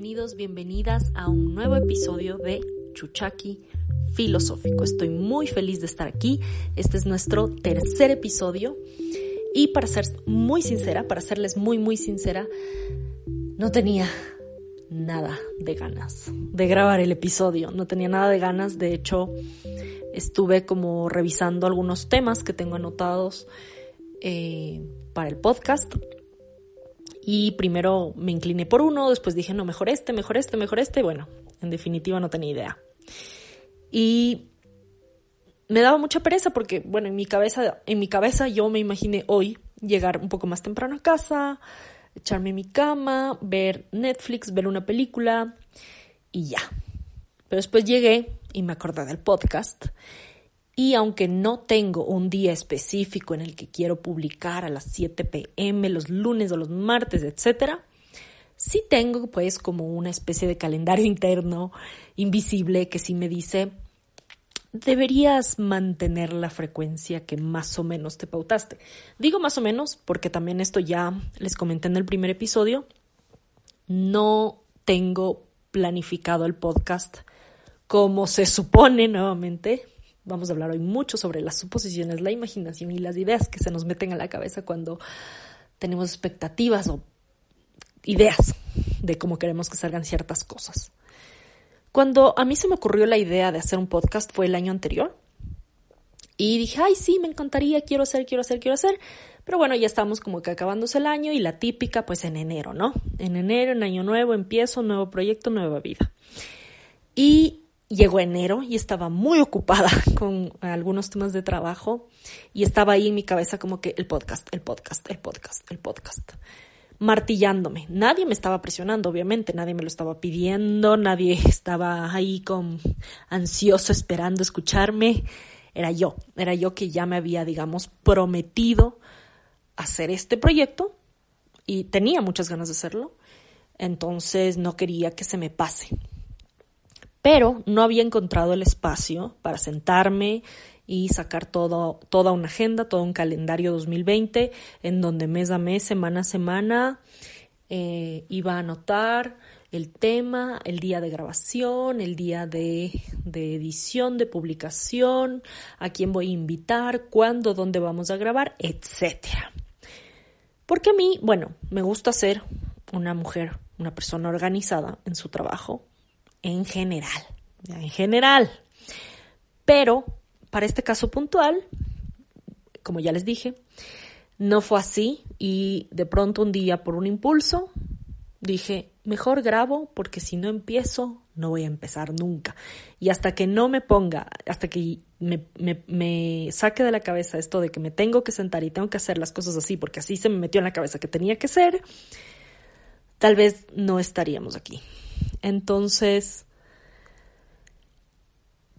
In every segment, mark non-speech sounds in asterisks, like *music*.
bienvenidos, bienvenidas a un nuevo episodio de Chuchaki Filosófico. Estoy muy feliz de estar aquí. Este es nuestro tercer episodio. Y para ser muy sincera, para serles muy, muy sincera, no tenía nada de ganas de grabar el episodio. No tenía nada de ganas. De hecho, estuve como revisando algunos temas que tengo anotados eh, para el podcast y primero me incliné por uno, después dije, no, mejor este, mejor este, mejor este. Bueno, en definitiva no tenía idea. Y me daba mucha pereza porque, bueno, en mi cabeza, en mi cabeza yo me imaginé hoy llegar un poco más temprano a casa, echarme en mi cama, ver Netflix, ver una película y ya. Pero después llegué y me acordé del podcast y aunque no tengo un día específico en el que quiero publicar a las 7 pm, los lunes o los martes, etc., sí tengo pues como una especie de calendario *laughs* interno invisible que sí me dice, deberías mantener la frecuencia que más o menos te pautaste. Digo más o menos porque también esto ya les comenté en el primer episodio, no tengo planificado el podcast como se supone nuevamente Vamos a hablar hoy mucho sobre las suposiciones, la imaginación y las ideas que se nos meten a la cabeza cuando tenemos expectativas o ideas de cómo queremos que salgan ciertas cosas. Cuando a mí se me ocurrió la idea de hacer un podcast fue el año anterior. Y dije, ay, sí, me encantaría, quiero hacer, quiero hacer, quiero hacer. Pero bueno, ya estamos como que acabándose el año y la típica, pues en enero, ¿no? En enero, en año nuevo, empiezo, nuevo proyecto, nueva vida. Y llegó enero y estaba muy ocupada *laughs* con algunos temas de trabajo y estaba ahí en mi cabeza como que el podcast, el podcast, el podcast, el podcast, martillándome. Nadie me estaba presionando, obviamente, nadie me lo estaba pidiendo, nadie estaba ahí con ansioso esperando escucharme. Era yo, era yo que ya me había, digamos, prometido hacer este proyecto y tenía muchas ganas de hacerlo. Entonces no quería que se me pase pero no había encontrado el espacio para sentarme y sacar toda una agenda, todo un calendario 2020, en donde mes a mes, semana a semana, eh, iba a anotar el tema, el día de grabación, el día de, de, edición, de publicación, a quién voy a invitar, cuándo, dónde vamos a grabar, etc. Porque a mí, bueno, me gusta ser una mujer, una persona organizada en su trabajo, en general, en general. Pero para este caso puntual, como ya les dije, no fue así y de pronto un día por un impulso dije, mejor grabo porque si no empiezo no voy a empezar nunca. Y hasta que no me ponga, hasta que me, me, saque de la cabeza esto de que me tengo que sentar y tengo que hacer las cosas así porque así se me metió en la cabeza que tenía que ser, tal vez no estaríamos aquí. Entonces,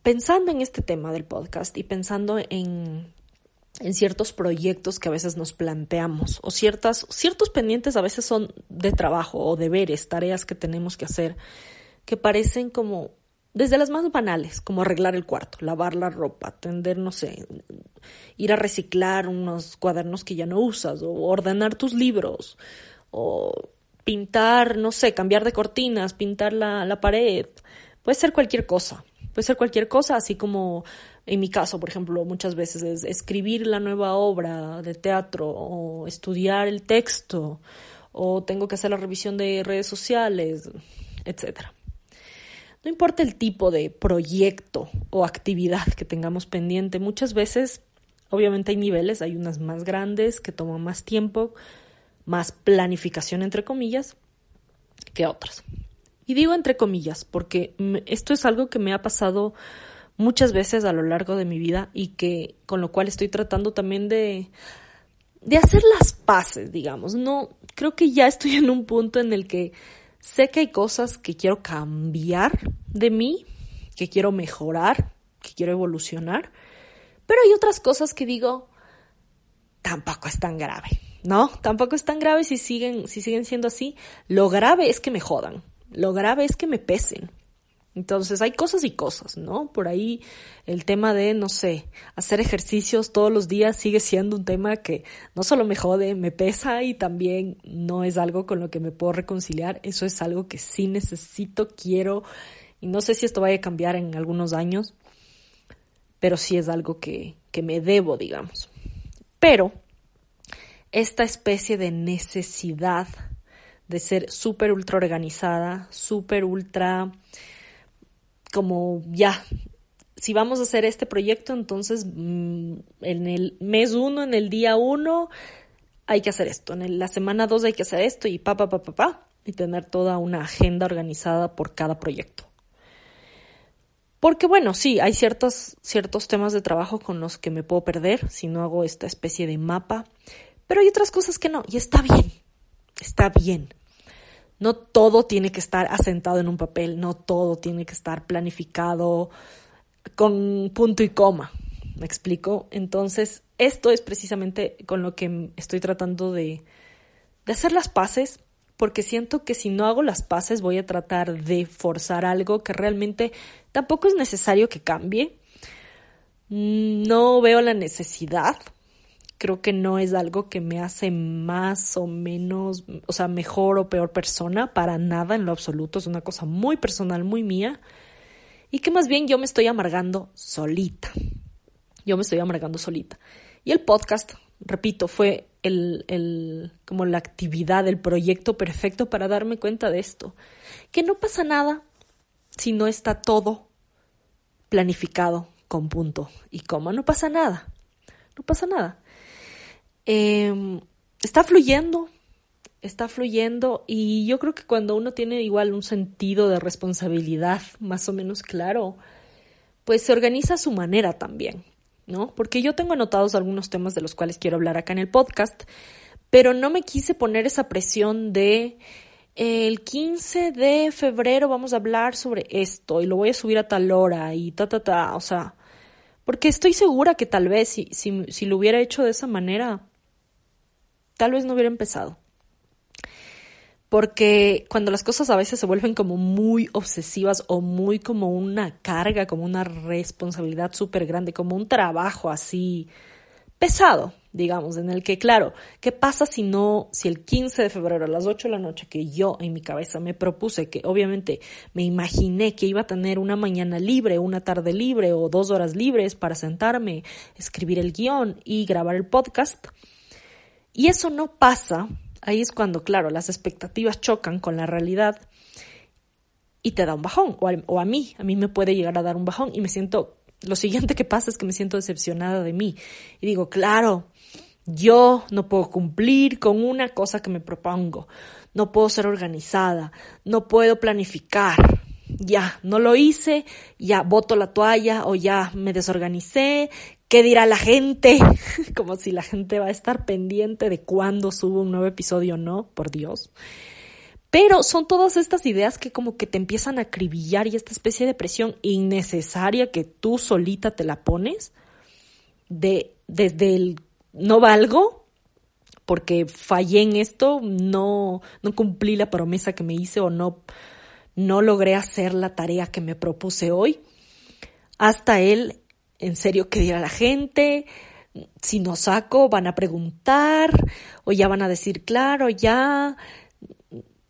pensando en este tema del podcast y pensando en, en ciertos proyectos que a veces nos planteamos o ciertas, ciertos pendientes a veces son de trabajo o deberes, tareas que tenemos que hacer, que parecen como desde las más banales, como arreglar el cuarto, lavar la ropa, tender, no sé, ir a reciclar unos cuadernos que ya no usas, o ordenar tus libros, o pintar, no sé, cambiar de cortinas, pintar la, la pared, puede ser cualquier cosa. Puede ser cualquier cosa, así como en mi caso, por ejemplo, muchas veces es escribir la nueva obra de teatro o estudiar el texto o tengo que hacer la revisión de redes sociales, etc. No importa el tipo de proyecto o actividad que tengamos pendiente, muchas veces, obviamente hay niveles, hay unas más grandes que toman más tiempo, más planificación entre comillas, que otras. Y digo entre comillas, porque esto es algo que me ha pasado muchas veces a lo largo de mi vida y que con lo cual estoy tratando también de, de hacer las paces, digamos. No, creo que ya estoy en un punto en el que sé que hay cosas que quiero cambiar de mí, que quiero mejorar, que quiero evolucionar, pero hay otras cosas que digo, tampoco es tan grave, ¿no? Tampoco es tan grave si siguen, si siguen siendo así. Lo grave es que me jodan. Lo grave es que me pesen. Entonces hay cosas y cosas, ¿no? Por ahí el tema de, no sé, hacer ejercicios todos los días sigue siendo un tema que no solo me jode, me pesa y también no es algo con lo que me puedo reconciliar. Eso es algo que sí necesito, quiero y no sé si esto vaya a cambiar en algunos años, pero sí es algo que, que me debo, digamos. Pero esta especie de necesidad de ser súper ultra organizada, súper ultra como ya, si vamos a hacer este proyecto, entonces mm, en el mes uno, en el día uno, hay que hacer esto, en la semana dos hay que hacer esto y pa, pa, pa, pa, pa, y tener toda una agenda organizada por cada proyecto. Porque bueno, sí, hay ciertos, ciertos temas de trabajo con los que me puedo perder si no hago esta especie de mapa, pero hay otras cosas que no, y está bien, está bien. No todo tiene que estar asentado en un papel, no todo tiene que estar planificado con punto y coma. ¿Me explico? Entonces, esto es precisamente con lo que estoy tratando de, de hacer las paces, porque siento que si no hago las paces voy a tratar de forzar algo que realmente tampoco es necesario que cambie. No veo la necesidad, creo que no es algo que me hace más o menos, o sea, mejor o peor persona, para nada en lo absoluto, es una cosa muy personal, muy mía, y que más bien yo me estoy amargando solita. Yo me estoy amargando solita. Y el podcast, repito, fue el, el, como la actividad, el proyecto perfecto para darme cuenta de esto. Que no pasa nada si no está todo planificado con punto y coma. No pasa nada. No pasa nada. Em, está fluyendo, está fluyendo y yo creo que cuando uno tiene igual un sentido de responsabilidad más o menos claro, pues se organiza a su manera también, ¿no? Porque yo tengo anotados algunos temas de los cuales quiero hablar acá en el podcast, pero no me quise poner esa presión de el 15 de febrero vamos a hablar sobre esto y lo voy a subir a tal hora y ta, ta, ta, o sea, porque estoy segura que tal vez si, si, si lo hubiera hecho de esa manera, tal vez no hubiera empezado. Porque cuando las cosas a veces se vuelven como muy obsesivas o muy como una carga, como una responsabilidad súper grande, como un trabajo así pesado, digamos, en el que, claro, ¿qué pasa si no, si el 15 de febrero a las 8 de la noche que yo en mi cabeza me propuse, que obviamente me imaginé que iba a tener una mañana libre, una tarde libre o dos horas libres para sentarme, escribir el guion y grabar el podcast, y eso no pasa, ahí es cuando, claro, las expectativas chocan con la realidad y te da un bajón, o a, mí, a mí me puede llegar a dar un bajón y me siento, lo siguiente que pasa es que me siento decepcionada de mí. Y digo, claro, yo no puedo cumplir con una cosa que me propongo, no puedo ser organizada, no puedo planificar, ya, no lo hice, ya boto la toalla o ya me desorganicé, ¿Qué dirá la gente? *laughs* Como si la gente va a estar pendiente de cuándo subo un nuevo episodio, ¿no? Por Dios. Pero son todas estas ideas que como que te empiezan a acribillar y esta especie de presión innecesaria que tú solita te la pones de desde el no valgo porque fallé en esto, no no cumplí la promesa que me hice o no no logré hacer la tarea que me propuse hoy, hasta el en serio qué dirá la gente, si no saco van a preguntar o ya van a decir, claro, ya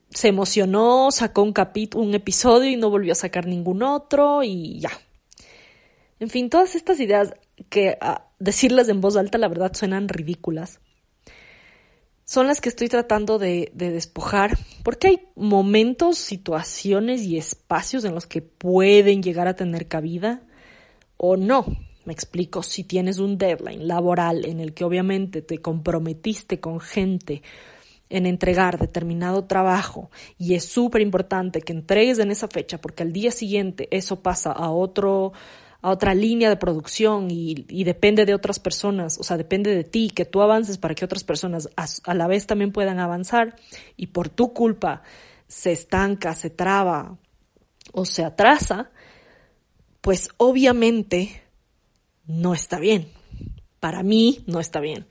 se emocionó, sacó un capítulo, un episodio y no volvió a sacar ningún otro y ya. En fin, todas estas ideas que a decirlas en voz alta la verdad suenan ridículas. Son las que estoy tratando de, de despojar, porque hay momentos, situaciones y espacios en los que pueden llegar a tener cabida o no. Me explico, si tienes un deadline laboral en el que obviamente te comprometiste con gente en entregar determinado trabajo y es súper importante que entregues en esa fecha porque al día siguiente eso pasa a otro a otra línea de producción y, y depende de otras personas, o sea, depende de ti, que tú avances para que otras personas a, a la vez también puedan avanzar y por tu culpa se estanca, se traba o se atrasa, pues obviamente no está bien. Para mí no está bien.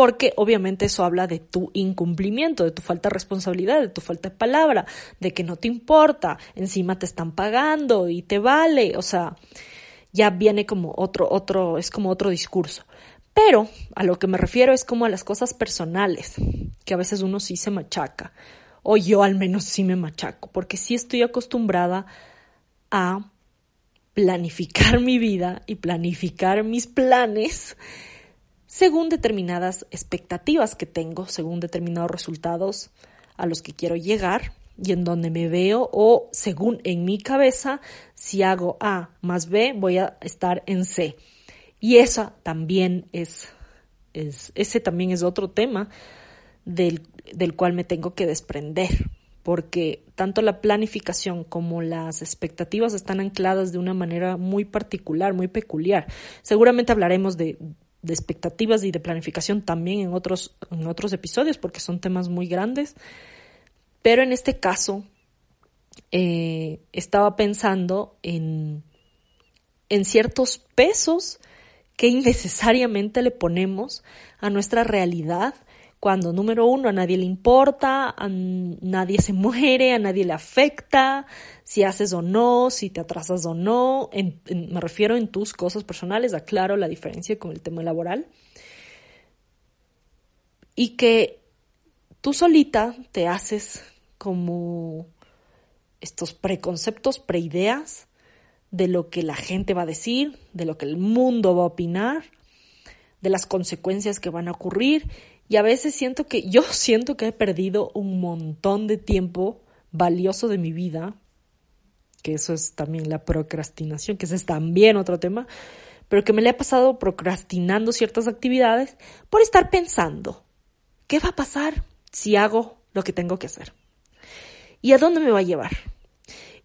porque obviamente eso habla de tu incumplimiento, de tu falta de responsabilidad, de tu falta de palabra, de que no te importa, encima te están pagando y te vale, o sea, ya viene como otro, otro, es como otro discurso. Pero a lo que me refiero es como a las cosas personales, que a veces uno sí se machaca, o yo al menos sí me machaco, porque sí estoy acostumbrada a planificar mi vida y planificar mis planes según determinadas expectativas que tengo, según determinados resultados a los que quiero llegar y en donde me veo o según en mi cabeza, si hago A más B, voy a estar en C. Y esa también es, es ese también es otro tema del, del cual me tengo que desprender, porque tanto la planificación como las expectativas están ancladas de una manera muy particular, muy peculiar. Seguramente hablaremos de, de expectativas y de planificación también en otros, episodios, porque son temas muy grandes. Pero en este caso, eh, estaba pensando en, en ciertos pesos que innecesariamente le ponemos a nuestra realidad cuando, número uno, a nadie le importa, a nadie se muere, a nadie le afecta, si haces o no, si te atrasas o no, me refiero en tus cosas personales, aclaro la diferencia con el tema laboral, y que tú solita te haces como estos preconceptos, preideas de lo que la gente va a decir, de lo que el mundo va a opinar, de las consecuencias que van a ocurrir. Y a veces siento que yo *laughs* siento que he perdido un montón de tiempo valioso de mi vida, que eso es también la procrastinación, que ese es también otro tema, pero que me le he pasado procrastinando ciertas actividades por estar pensando, ¿qué va a pasar si hago lo que tengo que hacer? ¿Y a dónde me va a llevar?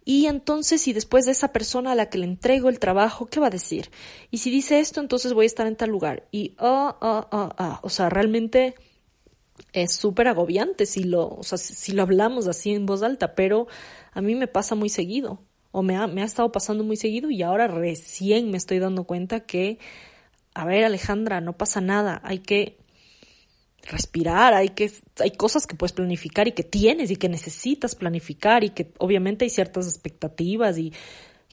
Y entonces, si después de esa persona a la que le entrego el trabajo, ¿qué va a decir? Y si dice esto, entonces voy a estar en tal lugar. Y, ah, ah, ah, ah. O sea, realmente es súper agobiante si lo, o sea, si lo hablamos así en voz alta, pero a mí me pasa muy seguido. O me ha, me ha estado pasando muy seguido y ahora recién me estoy dando cuenta que, a ver, Alejandra, no pasa nada. Hay que respirar, hay que hay cosas que puedes planificar y que tienes y que necesitas planificar y que obviamente hay ciertas expectativas y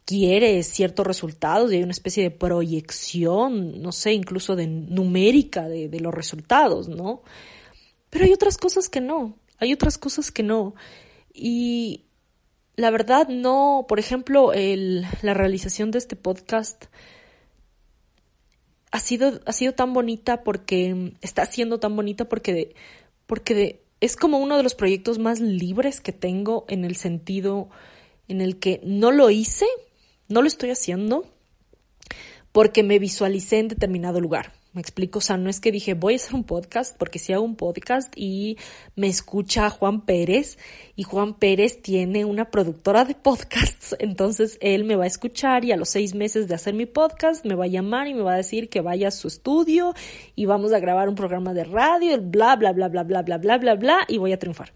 quieres ciertos resultados y hay una especie de proyección, no sé, incluso de numérica de, de los resultados, ¿no? Pero hay otras cosas que no, hay otras cosas que no. Y la verdad no, por ejemplo, el, la realización de este podcast ha sido, ha sido tan bonita porque está siendo tan bonita porque, porque es como uno de los proyectos más libres que tengo en el sentido en el que no lo hice, no lo estoy haciendo porque me visualicé en determinado lugar. Me explico, o sea, no es que dije voy a hacer un podcast, porque si hago un podcast y me escucha Juan Pérez y Juan Pérez tiene una productora de podcasts, *laughs* entonces él me va a escuchar y a los seis meses de hacer mi podcast me va a llamar y me va a decir que vaya a su estudio y vamos a grabar un programa de radio, bla, bla, bla, bla, bla, bla, bla, bla, bla, y voy a triunfar.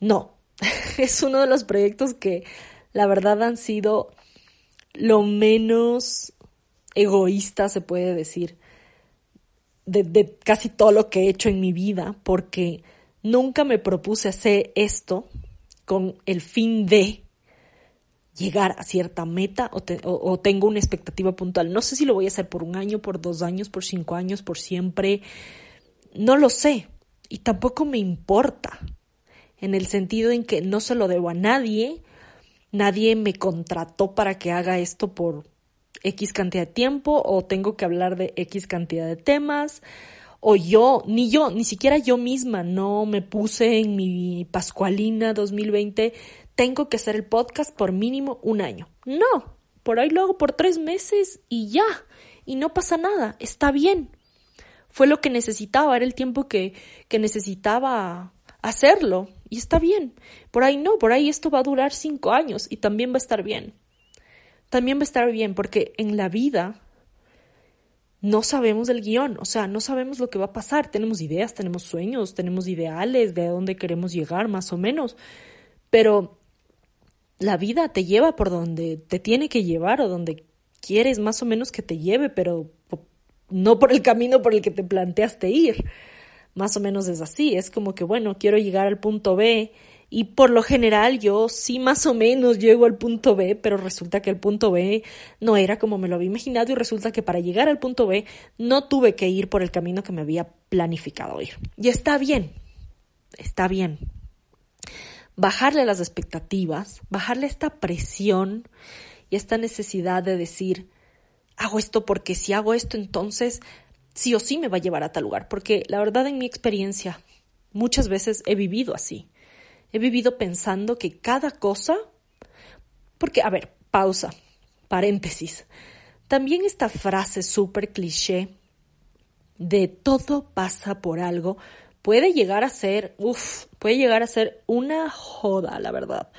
No, *laughs* es uno de los proyectos que la verdad han sido lo menos egoísta, se puede decir de, casi todo lo que he hecho en mi vida, porque nunca me propuse hacer esto con el fin de llegar a cierta meta o, o, tengo una expectativa puntual. No sé si lo voy a hacer por un año, por dos años, por cinco años, por siempre. No lo sé. Y tampoco me importa. En el sentido en que no se lo debo a nadie. Nadie me contrató para que haga esto por, X cantidad de tiempo o tengo que hablar de X cantidad de temas o yo, ni yo, ni siquiera yo misma no me puse en mi Pascualina 2020, tengo que hacer el podcast por mínimo un año. No, por ahí lo hago por tres meses y ya, y no pasa nada, está bien. Fue lo que necesitaba, era el tiempo que, que necesitaba hacerlo y está bien. Por ahí no, por ahí esto va a durar cinco años y también va a estar bien también va a estar bien, porque en la vida no sabemos del guion, o sea, no sabemos lo que va a pasar. Tenemos ideas, tenemos sueños, tenemos ideales de dónde queremos llegar, más o menos, pero la vida te lleva por donde te tiene que llevar o donde quieres más o menos que te lleve, pero no por el camino por el que te planteaste ir. Más o menos es así, es como que, bueno, quiero llegar al punto B y por lo general yo sí más o menos llego al punto B, pero resulta que el punto B no era como me lo había imaginado y resulta que para llegar al punto B no tuve que ir por el camino que me había planificado ir. Y está bien, está bien. Bajarle las expectativas, bajarle esta presión y esta necesidad de decir, hago esto porque si hago esto, entonces sí o sí me va a llevar a tal lugar. Porque la verdad, en mi experiencia, muchas veces he vivido así. He vivido pensando que cada cosa. Porque, a ver, pausa, paréntesis. También esta frase súper cliché de todo pasa por algo puede llegar a ser, uff, puede llegar a ser una joda, la verdad.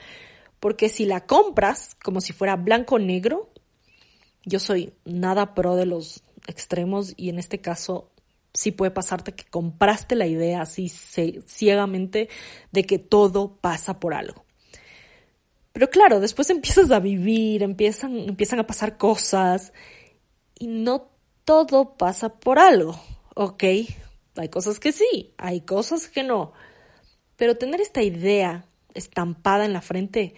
Porque si la compras como si fuera blanco negro, yo soy nada pro de los extremos y en este caso sí puede pasarte que compraste la idea así ciegamente de que todo pasa por algo. Pero claro, después empiezas a vivir, empiezan, empiezan a pasar cosas y no todo pasa por algo, ¿ok? Hay cosas que sí, hay cosas que no. Pero tener esta idea estampada en la frente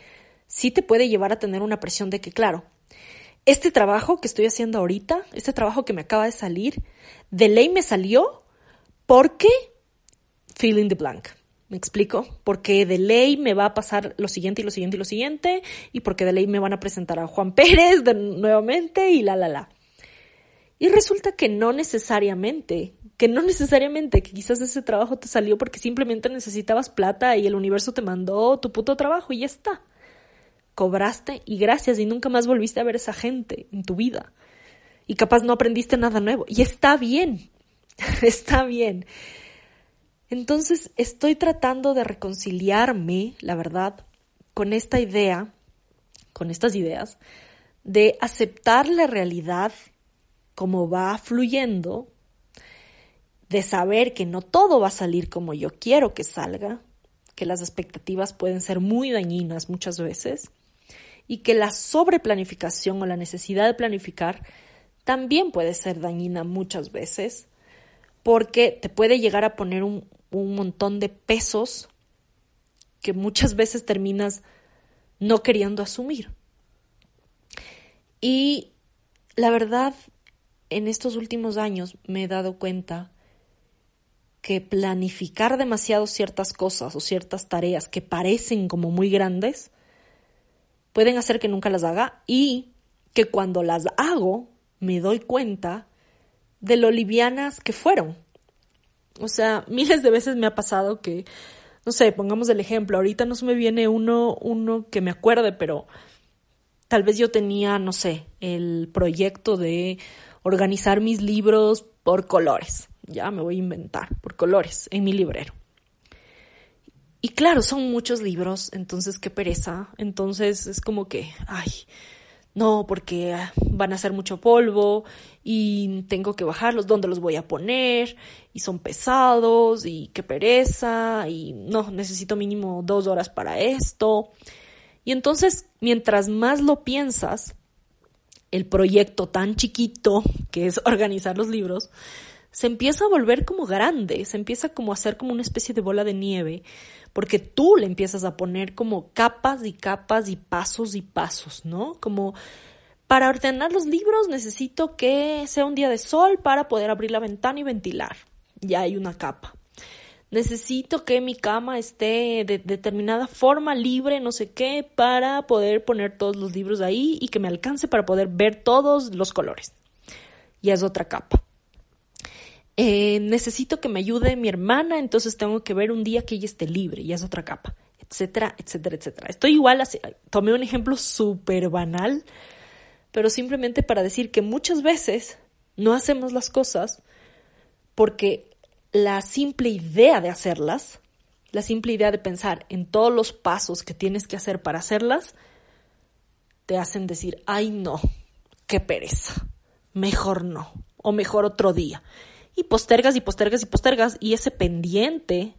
sí te puede llevar a tener una presión de que, claro, este trabajo que estoy haciendo ahorita, este trabajo que me acaba de salir, de ley me salió porque feeling the blank. ¿Me explico? Porque de ley me va a pasar lo siguiente y lo siguiente y lo siguiente, y porque de ley me van a presentar a Juan *laughs* Pérez de nuevamente y la, la, la. Y resulta que no necesariamente, que no necesariamente, que quizás ese trabajo te salió porque simplemente necesitabas plata y el universo te mandó tu puto trabajo y ya está cobraste y gracias y nunca más volviste a ver a esa gente en tu vida. Y capaz no aprendiste nada nuevo. Y está bien, *laughs* está bien. Entonces estoy tratando de reconciliarme, la verdad, con esta idea, con estas ideas, de aceptar la realidad como va fluyendo, de saber que no todo va a salir como yo quiero que salga, que las expectativas pueden ser muy dañinas muchas veces, y que la sobreplanificación o la necesidad de planificar también puede ser dañina muchas veces porque te puede llegar a poner un, un montón de pesos que muchas veces terminas no queriendo asumir. Y la verdad, en estos últimos años me he dado cuenta que planificar demasiado ciertas cosas o ciertas tareas que parecen como muy grandes pueden hacer que nunca las haga y que cuando las hago me doy cuenta de lo livianas que fueron. O sea, *laughs* miles de veces me ha pasado que, no sé, pongamos el ejemplo, ahorita no se me viene uno, uno que me acuerde, pero tal vez yo tenía, no sé, el proyecto de organizar mis libros por colores. Ya me voy a inventar, por colores, en mi librero. Y claro, son muchos libros, entonces qué pereza. Entonces es como que, ay, no, porque van a ser mucho polvo y tengo que bajarlos, ¿dónde los voy a poner? Y son pesados y qué pereza y no, necesito mínimo dos horas para esto. Y entonces, mientras más lo piensas, el proyecto tan chiquito que es organizar los libros, se empieza a volver como grande, se empieza como a hacer como una especie de bola de nieve, porque tú le empiezas a poner como capas y capas y pasos y pasos, ¿no? Como para ordenar los libros necesito que sea un día de sol para poder abrir la ventana y ventilar. Ya hay una capa. Necesito que mi cama esté de determinada forma, libre, no sé qué, para poder poner todos los libros ahí y que me alcance para poder ver todos los colores. Ya es otra capa. Eh, necesito que me ayude mi hermana, entonces tengo que ver un día que ella esté libre, y es otra capa, etcétera, etcétera, etcétera. Estoy igual, así, tomé un ejemplo súper banal, pero simplemente para decir que muchas veces no hacemos las cosas porque la simple idea de hacerlas, la simple idea de pensar en todos los pasos que tienes que hacer para hacerlas, te hacen decir, ay no, qué pereza, mejor no, o mejor otro día y postergas y postergas y postergas y ese pendiente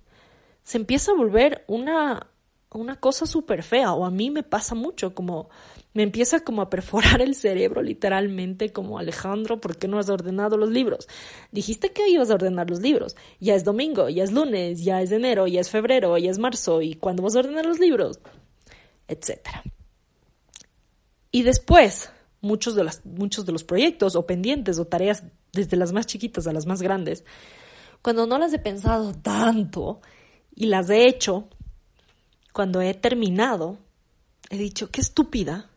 se empieza a volver una, una cosa súper fea o a mí me pasa mucho como me empieza como a perforar el cerebro literalmente como Alejandro, ¿por qué no has ordenado los libros? Dijiste que ibas a ordenar los libros. Ya es domingo, ya es lunes, ya es enero, ya es febrero, ya es marzo y ¿cuándo vas a ordenar los libros? Etcétera. Y después, muchos de, muchos de los proyectos o pendientes o tareas, desde las más chiquitas a las más grandes, cuando no las he pensado tanto y las he hecho, cuando he terminado, he dicho, qué estúpida,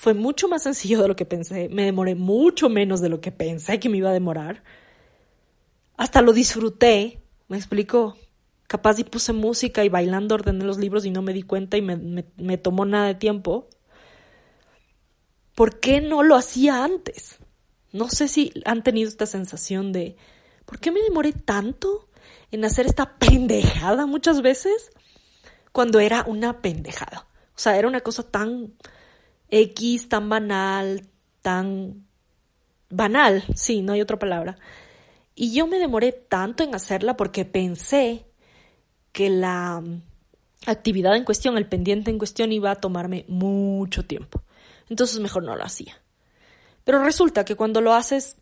fue mucho más sencillo de lo que pensé. Me demoré mucho menos de lo que pensé que me iba a demorar. Hasta lo disfruté. ¿Me explico? Capaz y puse música y bailando ordené los libros y no me di cuenta y me, me tomó nada de tiempo. ¿Por qué no lo hacía antes? No sé si han tenido esta sensación de ¿por qué me demoré tanto en hacer esta pendejada muchas veces? Cuando era una pendejada. O sea, era una cosa tan X tan banal, tan banal, sí, no hay otra palabra. Y yo me demoré tanto en hacerla porque pensé que la actividad en cuestión, el pendiente en cuestión iba a tomarme mucho tiempo. Entonces mejor no lo hacía. Pero resulta que cuando lo haces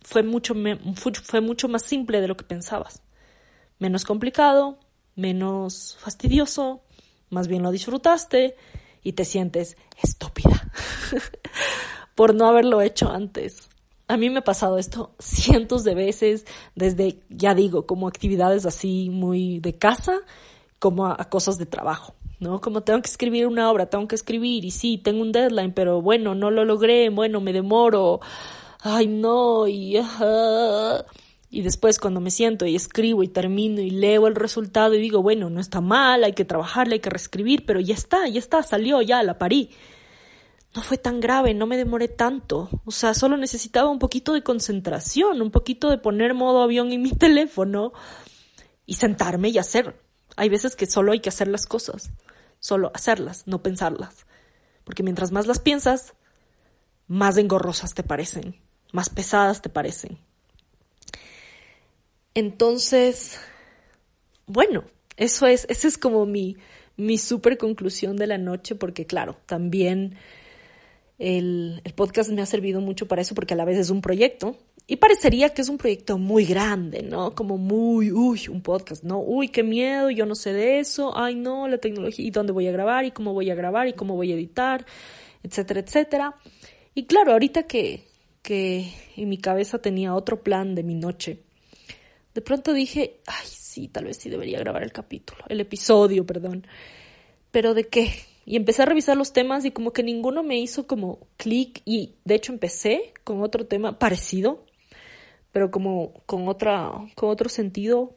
fue mucho, fue mucho más simple de lo que pensabas. Menos complicado, menos fastidioso, más bien lo disfrutaste y te sientes estúpida *laughs* por no haberlo hecho antes. A mí me ha pasado esto cientos de veces, desde, ya digo, como actividades así muy de casa, como a, cosas de trabajo, ¿no? Como tengo que escribir una obra, tengo que escribir y sí, tengo un deadline, pero bueno, no lo logré, bueno, me demoro, ay no, y... Y después cuando me siento y escribo y termino y leo el resultado y digo, bueno, no está mal, hay que trabajarle, hay que reescribir, pero ya está, ya está, salió, ya la parí. No fue tan grave, no me demoré tanto. O sea, solo necesitaba un poquito de concentración, un poquito de poner modo avión en mi *laughs* teléfono y sentarme y hacer. Hay veces que solo hay que hacer las cosas, solo hacerlas, no pensarlas. Porque mientras más las piensas, más engorrosas te parecen, más pesadas te parecen. Entonces, bueno, eso es, esa es como mi, mi super conclusión de la noche, porque claro, también el, el podcast me ha servido mucho para eso, porque a la vez es un proyecto, y parecería que es un proyecto muy grande, ¿no? Como muy, uy, un podcast, ¿no? Uy, qué miedo, yo no sé de eso, ay, no, la tecnología, y dónde voy a grabar, y cómo voy a grabar, y cómo voy a editar, etcétera, etcétera. Y claro, ahorita que, que en mi cabeza tenía otro plan de mi noche, de pronto dije, ay, sí, tal vez sí debería grabar el capítulo, el episodio, perdón. Pero ¿de qué? Y empecé a revisar los temas y como que ninguno me hizo como clic y de hecho empecé con otro tema parecido, pero como con otra con otro sentido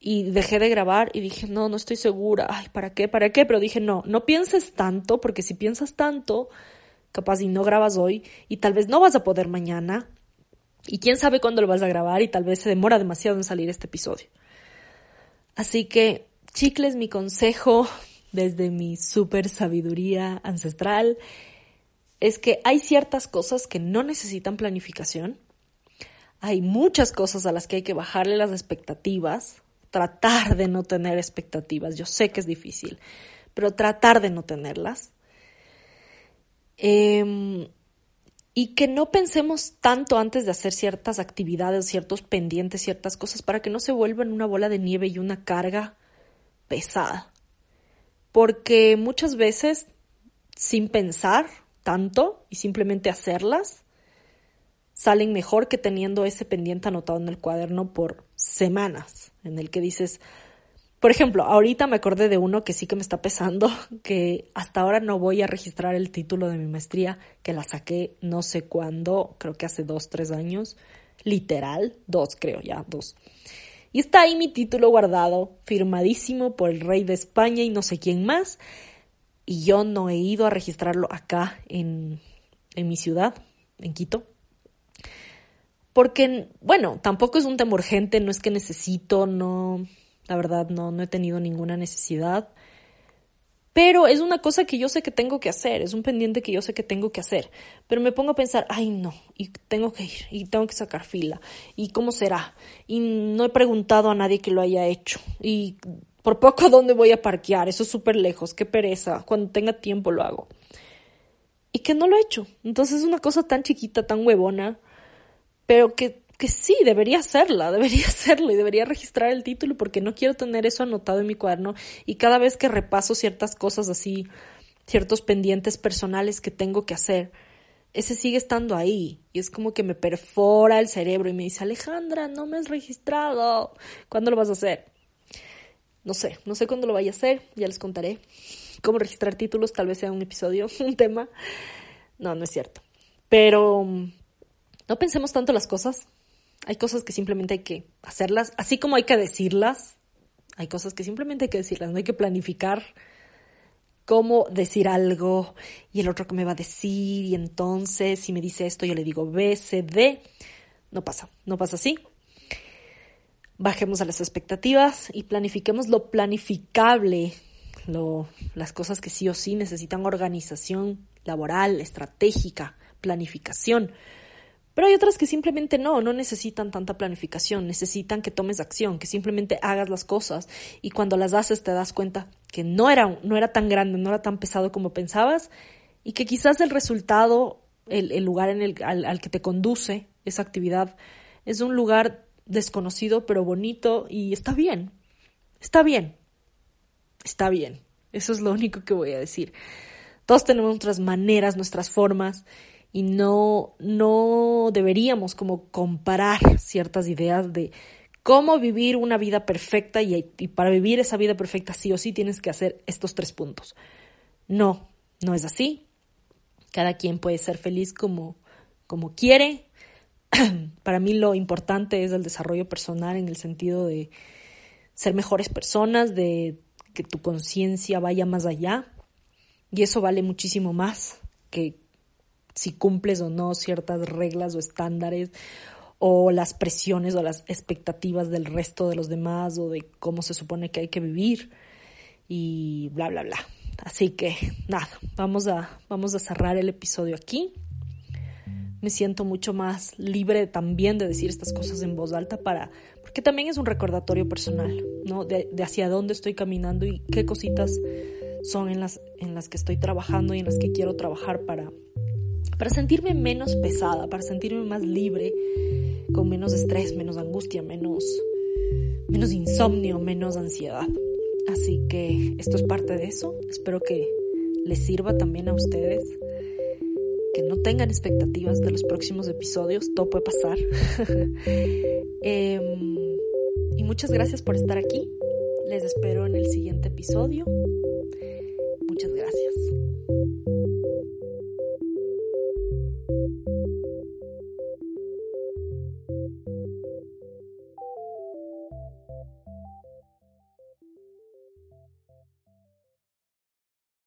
y dejé de grabar y dije, "No, no estoy segura. Ay, ¿para qué? ¿Para qué?" Pero dije, "No, no pienses tanto, porque si piensas tanto, capaz y no grabas hoy y tal vez no vas a poder mañana y quién sabe cuándo lo vas a grabar y tal vez se demora demasiado en salir este episodio. Así que, chicles, mi consejo desde mi super sabiduría ancestral es que hay ciertas cosas que no necesitan planificación. Hay muchas cosas a las que hay que bajarle las expectativas, tratar de no tener expectativas. Yo sé que es difícil, pero tratar de no tenerlas. Eh, y que no pensemos tanto antes de hacer ciertas actividades, ciertos pendientes, ciertas cosas, para que no se vuelvan una bola de nieve y una carga pesada. Porque muchas veces, sin pensar tanto y simplemente hacerlas, salen mejor que teniendo ese pendiente anotado en el cuaderno por semanas, en el que dices, por ejemplo, ahorita me acordé de uno que sí que me está pesando, *laughs* que hasta ahora no voy a registrar el título de mi maestría, que la saqué no sé cuándo, creo que hace dos, tres años, literal, dos creo ya, dos. Y está ahí mi título guardado, firmadísimo por el rey de España y no sé quién más, y yo no he ido a registrarlo acá en, en mi ciudad, en Quito. Porque, bueno, tampoco es un tema urgente, no es que necesito, no, la verdad, no, no he tenido ninguna necesidad. Pero es una cosa que yo sé que tengo que hacer, es un pendiente que yo sé que tengo que hacer. Pero me pongo a pensar, ay no, y tengo que ir, y tengo que sacar fila, y cómo será, y no he preguntado a nadie que lo haya hecho, y Por poco, *laughs* ¿dónde voy a parquear? Eso es súper lejos, qué pereza. Cuando tenga tiempo lo hago. Y que no lo he hecho. Entonces es una cosa tan chiquita, tan huevona, pero que, que sí, debería hacerla, debería *laughs* hacerlo y debería registrar el título porque no quiero tener eso anotado en mi cuaderno y cada vez que repaso ciertas cosas así, ciertos pendientes personales que tengo que hacer, ese sigue estando ahí y es como que me perfora el cerebro y me dice, Alejandra, no me has registrado, ¿cuándo lo vas a hacer? No sé, no sé cuándo lo vaya a hacer, ya les contaré. Cómo registrar títulos, tal vez sea un episodio, *laughs* un tema. No, no es cierto. Pero mm, no pensemos tanto las cosas. Hay cosas que simplemente hay que hacerlas, así como hay que decirlas. Hay cosas que simplemente hay que decirlas, no hay que planificar cómo decir algo y el otro que me va a decir y entonces si me dice esto yo le digo B, C, D. No pasa, no pasa así. Bajemos a las expectativas y planifiquemos lo planificable, lo, las cosas que sí o sí necesitan organización laboral, estratégica, planificación. Pero hay otras que simplemente no, no necesitan tanta planificación, necesitan que tomes acción, que simplemente hagas las cosas y cuando las haces te das cuenta que no era, no era tan grande, no era tan pesado como pensabas y que quizás el resultado, el, lugar al que te conduce esa actividad es un lugar desconocido pero bonito y está bien, está bien, está bien. Eso es lo único que voy a decir. Todos tenemos nuestras maneras, nuestras formas y no, no deberíamos como comparar ciertas ideas de cómo vivir una vida perfecta y, para vivir esa vida perfecta sí o sí tienes que hacer estos tres puntos. No, no es así. Cada quien puede ser feliz como, como quiere. *clears throat* para mí lo importante es el desarrollo personal en el sentido de ser mejores personas, de que tu conciencia vaya más allá. Y eso vale muchísimo más que si cumples o no ciertas reglas o estándares o las presiones o las expectativas del resto de los demás o de cómo se supone que hay que vivir y bla bla bla. Así que nada, vamos a vamos a cerrar el episodio aquí. Me siento mucho más libre también de decir estas cosas en voz alta para porque también es un recordatorio personal, ¿no? De, de hacia dónde estoy caminando y qué cositas son en las en las que estoy trabajando y en las que quiero trabajar para para sentirme menos pesada, para sentirme más libre, con menos estrés, menos angustia, menos, menos insomnio, menos ansiedad. Así que esto es parte de eso. Espero que les sirva también a ustedes. Que no tengan expectativas de los próximos episodios, todo puede pasar. *laughs* Em, y muchas gracias por estar aquí. Les espero en el siguiente episodio.